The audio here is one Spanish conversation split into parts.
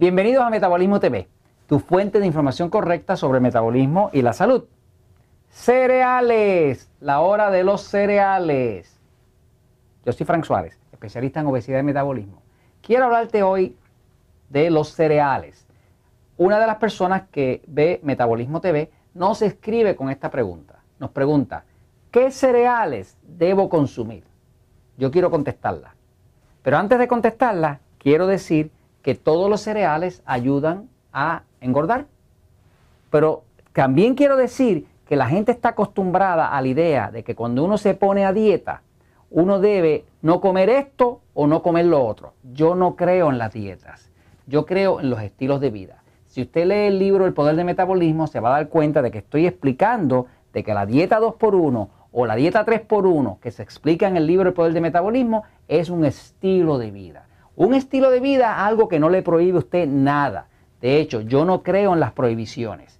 Bienvenidos a Metabolismo TV, tu fuente de información correcta sobre metabolismo y la salud. Cereales, la hora de los cereales. Yo soy Frank Suárez, especialista en obesidad y metabolismo. Quiero hablarte hoy de los cereales. Una de las personas que ve Metabolismo TV nos escribe con esta pregunta. Nos pregunta, ¿qué cereales debo consumir? Yo quiero contestarla. Pero antes de contestarla, quiero decir que todos los cereales ayudan a engordar. Pero también quiero decir que la gente está acostumbrada a la idea de que cuando uno se pone a dieta, uno debe no comer esto o no comer lo otro. Yo no creo en las dietas. Yo creo en los estilos de vida. Si usted lee el libro El Poder del Metabolismo, se va a dar cuenta de que estoy explicando de que la dieta 2x1 o la dieta 3x1 que se explica en el libro El Poder del Metabolismo es un estilo de vida. Un estilo de vida, algo que no le prohíbe a usted nada. De hecho, yo no creo en las prohibiciones.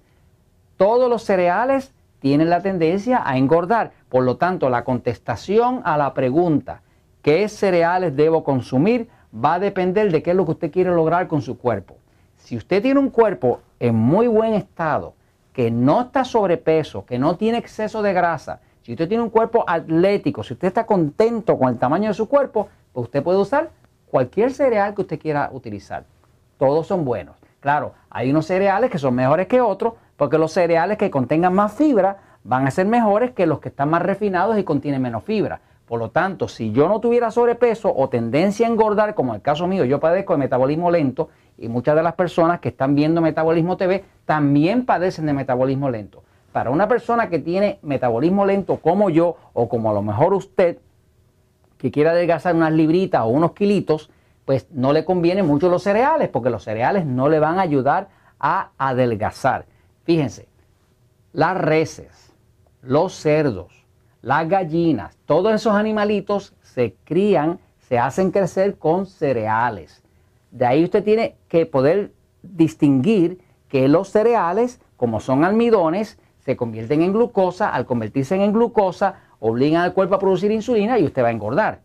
Todos los cereales tienen la tendencia a engordar. Por lo tanto, la contestación a la pregunta, ¿qué cereales debo consumir? va a depender de qué es lo que usted quiere lograr con su cuerpo. Si usted tiene un cuerpo en muy buen estado, que no está sobrepeso, que no tiene exceso de grasa, si usted tiene un cuerpo atlético, si usted está contento con el tamaño de su cuerpo, pues usted puede usar cualquier cereal que usted quiera utilizar. Todos son buenos. Claro, hay unos cereales que son mejores que otros, porque los cereales que contengan más fibra van a ser mejores que los que están más refinados y contienen menos fibra. Por lo tanto, si yo no tuviera sobrepeso o tendencia a engordar, como en el caso mío, yo padezco de metabolismo lento y muchas de las personas que están viendo Metabolismo TV también padecen de metabolismo lento. Para una persona que tiene metabolismo lento como yo o como a lo mejor usted, que quiera adelgazar unas libritas o unos kilitos, pues no le convienen mucho los cereales, porque los cereales no le van a ayudar a adelgazar. Fíjense, las reses, los cerdos, las gallinas, todos esos animalitos se crían, se hacen crecer con cereales. De ahí usted tiene que poder distinguir que los cereales, como son almidones, se convierten en glucosa, al convertirse en glucosa, obligan al cuerpo a producir insulina y usted va a engordar.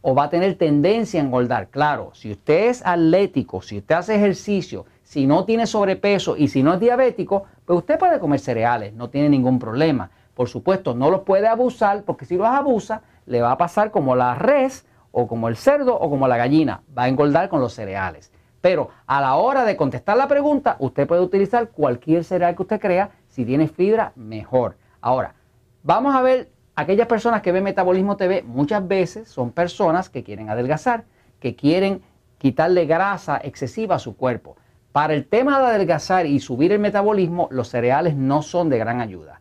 O va a tener tendencia a engordar. Claro, si usted es atlético, si usted hace ejercicio, si no tiene sobrepeso y si no es diabético, pues usted puede comer cereales, no tiene ningún problema. Por supuesto, no los puede abusar porque si los abusa, le va a pasar como la res o como el cerdo o como la gallina, va a engordar con los cereales. Pero a la hora de contestar la pregunta, usted puede utilizar cualquier cereal que usted crea. Si tiene fibra, mejor. Ahora, vamos a ver aquellas personas que ven Metabolismo TV muchas veces son personas que quieren adelgazar, que quieren quitarle grasa excesiva a su cuerpo. Para el tema de adelgazar y subir el metabolismo, los cereales no son de gran ayuda.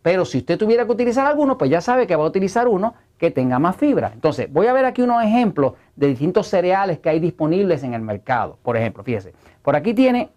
Pero si usted tuviera que utilizar alguno, pues ya sabe que va a utilizar uno que tenga más fibra. Entonces, voy a ver aquí unos ejemplos de distintos cereales que hay disponibles en el mercado. Por ejemplo, fíjese, por aquí tiene,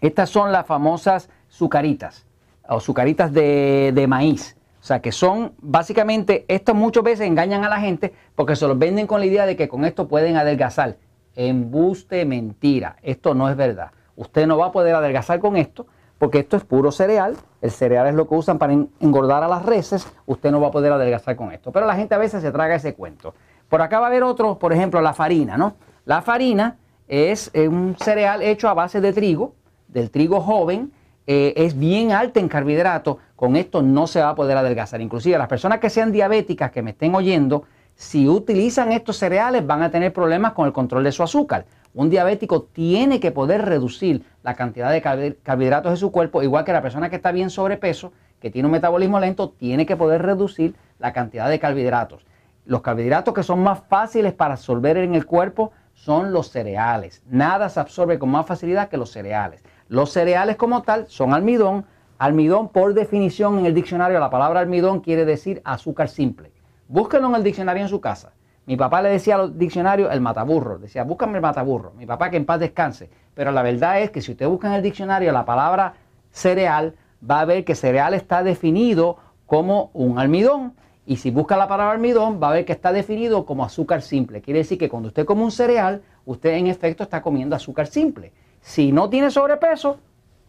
estas son las famosas sucaritas o sucaritas de, de maíz. O sea, que son básicamente, estos muchas veces engañan a la gente porque se los venden con la idea de que con esto pueden adelgazar. Embuste, mentira. Esto no es verdad. Usted no va a poder adelgazar con esto porque esto es puro cereal. El cereal es lo que usan para engordar a las reses. Usted no va a poder adelgazar con esto. Pero la gente a veces se traga ese cuento. Por acá va a haber otro, por ejemplo, la farina, ¿no? La farina es un cereal hecho a base de trigo, del trigo joven eh, es bien alta en carbohidratos, con esto no se va a poder adelgazar. Inclusive las personas que sean diabéticas, que me estén oyendo, si utilizan estos cereales van a tener problemas con el control de su azúcar. Un diabético tiene que poder reducir la cantidad de carbohidratos de su cuerpo, igual que la persona que está bien sobrepeso, que tiene un metabolismo lento, tiene que poder reducir la cantidad de carbohidratos. Los carbohidratos que son más fáciles para absorber en el cuerpo son los cereales. Nada se absorbe con más facilidad que los cereales. Los cereales como tal son almidón. Almidón por definición en el diccionario, la palabra almidón quiere decir azúcar simple. Búsquenlo en el diccionario en su casa. Mi papá le decía al diccionario el mataburro, decía, búscame el mataburro. Mi papá que en paz descanse. Pero la verdad es que si usted busca en el diccionario la palabra cereal, va a ver que cereal está definido como un almidón. Y si busca la palabra almidón, va a ver que está definido como azúcar simple. Quiere decir que cuando usted come un cereal, usted en efecto está comiendo azúcar simple. Si no tiene sobrepeso,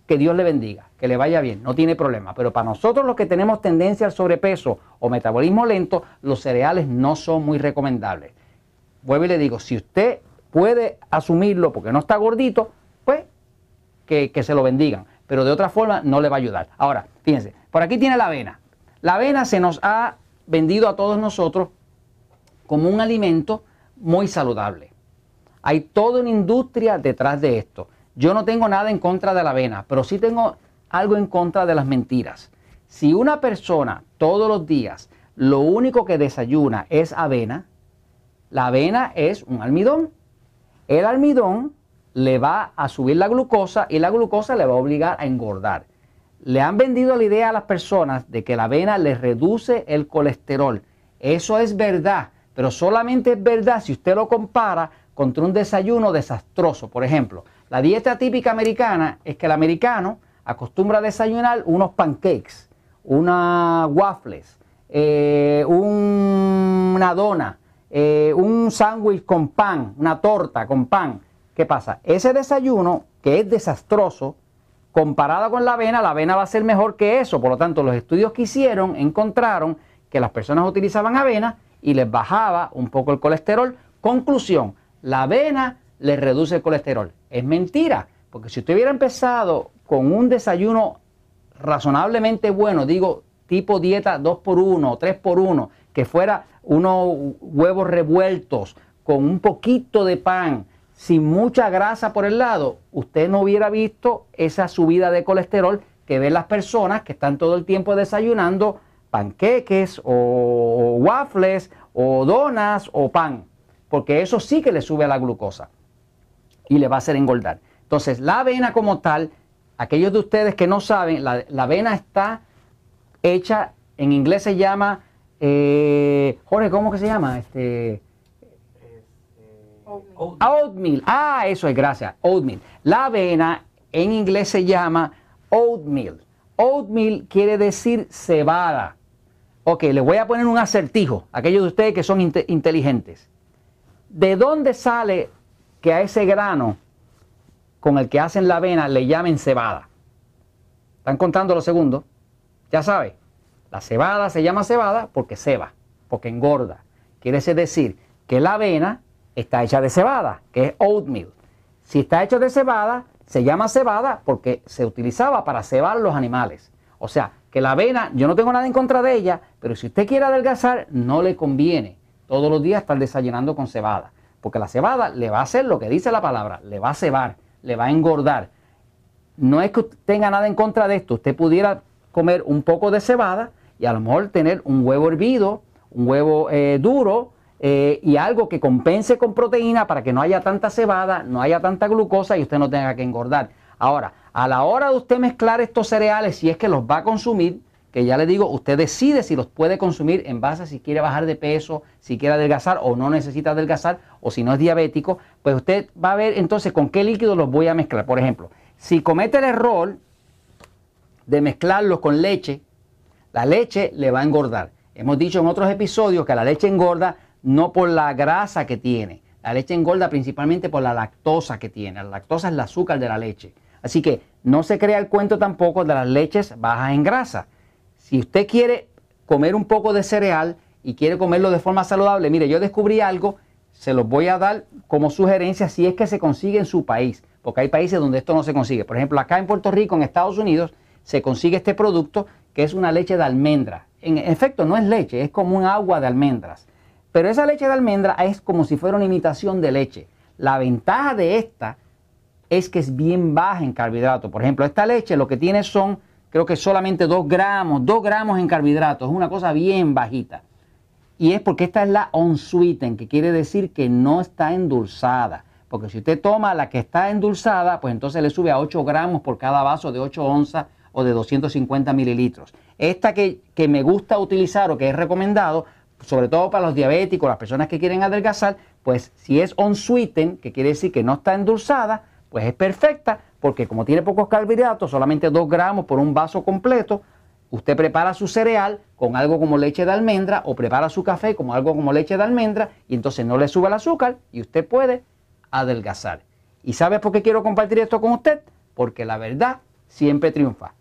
que Dios le bendiga, que le vaya bien, no tiene problema. Pero para nosotros los que tenemos tendencia al sobrepeso o metabolismo lento, los cereales no son muy recomendables. Vuelvo y le digo, si usted puede asumirlo porque no está gordito, que, que se lo bendigan, pero de otra forma no le va a ayudar. Ahora, fíjense, por aquí tiene la avena. La avena se nos ha vendido a todos nosotros como un alimento muy saludable. Hay toda una industria detrás de esto. Yo no tengo nada en contra de la avena, pero sí tengo algo en contra de las mentiras. Si una persona todos los días lo único que desayuna es avena, la avena es un almidón. El almidón le va a subir la glucosa y la glucosa le va a obligar a engordar. Le han vendido la idea a las personas de que la avena les reduce el colesterol. Eso es verdad, pero solamente es verdad si usted lo compara contra un desayuno desastroso. Por ejemplo, la dieta típica americana es que el americano acostumbra a desayunar unos pancakes, unas waffles, eh, una dona, eh, un sándwich con pan, una torta con pan. ¿Qué pasa? Ese desayuno, que es desastroso, comparado con la avena, la avena va a ser mejor que eso. Por lo tanto, los estudios que hicieron encontraron que las personas utilizaban avena y les bajaba un poco el colesterol. Conclusión, la avena les reduce el colesterol. Es mentira, porque si usted hubiera empezado con un desayuno razonablemente bueno, digo tipo dieta 2x1 o 3x1, que fuera unos huevos revueltos con un poquito de pan, sin mucha grasa por el lado, usted no hubiera visto esa subida de colesterol que ven las personas que están todo el tiempo desayunando panqueques o waffles o donas o pan, porque eso sí que le sube a la glucosa y le va a hacer engordar. Entonces, la avena como tal, aquellos de ustedes que no saben, la, avena está hecha, en inglés se llama, eh, Jorge, ¿cómo que se llama? Este, Oatmeal. Ah, eso es, gracias. Oatmeal. La avena en inglés se llama oatmeal. Oatmeal quiere decir cebada. Ok, les voy a poner un acertijo, aquellos de ustedes que son inteligentes. ¿De dónde sale que a ese grano con el que hacen la avena le llamen cebada? ¿Están contando los segundos? Ya sabe, la cebada se llama cebada porque ceba, porque engorda. Quiere decir que la avena está hecha de cebada, que es oatmeal. Si está hecho de cebada, se llama cebada porque se utilizaba para cebar los animales. O sea, que la avena, yo no tengo nada en contra de ella, pero si usted quiere adelgazar, no le conviene todos los días estar desayunando con cebada. Porque la cebada le va a hacer lo que dice la palabra, le va a cebar, le va a engordar. No es que usted tenga nada en contra de esto, usted pudiera comer un poco de cebada y a lo mejor tener un huevo hervido, un huevo eh, duro, eh, y algo que compense con proteína para que no haya tanta cebada, no haya tanta glucosa y usted no tenga que engordar. Ahora, a la hora de usted mezclar estos cereales, si es que los va a consumir, que ya le digo, usted decide si los puede consumir en base a si quiere bajar de peso, si quiere adelgazar o no necesita adelgazar, o si no es diabético, pues usted va a ver entonces con qué líquido los voy a mezclar. Por ejemplo, si comete el error de mezclarlos con leche, la leche le va a engordar. Hemos dicho en otros episodios que la leche engorda no por la grasa que tiene. La leche engorda principalmente por la lactosa que tiene. La lactosa es el azúcar de la leche. Así que no se crea el cuento tampoco de las leches bajas en grasa. Si usted quiere comer un poco de cereal y quiere comerlo de forma saludable, mire, yo descubrí algo, se los voy a dar como sugerencia si es que se consigue en su país, porque hay países donde esto no se consigue. Por ejemplo, acá en Puerto Rico, en Estados Unidos, se consigue este producto que es una leche de almendra. En efecto, no es leche, es como un agua de almendras. Pero esa leche de almendra es como si fuera una imitación de leche. La ventaja de esta es que es bien baja en carbohidratos. Por ejemplo, esta leche lo que tiene son, creo que solamente 2 gramos, 2 gramos en carbohidratos. Es una cosa bien bajita. Y es porque esta es la unsweetened, que quiere decir que no está endulzada. Porque si usted toma la que está endulzada, pues entonces le sube a 8 gramos por cada vaso de 8 onzas o de 250 mililitros. Esta que, que me gusta utilizar o que es recomendado, sobre todo para los diabéticos, las personas que quieren adelgazar, pues si es on sweeten, que quiere decir que no está endulzada, pues es perfecta, porque como tiene pocos carbohidratos, solamente 2 gramos por un vaso completo, usted prepara su cereal con algo como leche de almendra o prepara su café como algo como leche de almendra y entonces no le sube el azúcar y usted puede adelgazar. ¿Y sabe por qué quiero compartir esto con usted? Porque la verdad siempre triunfa.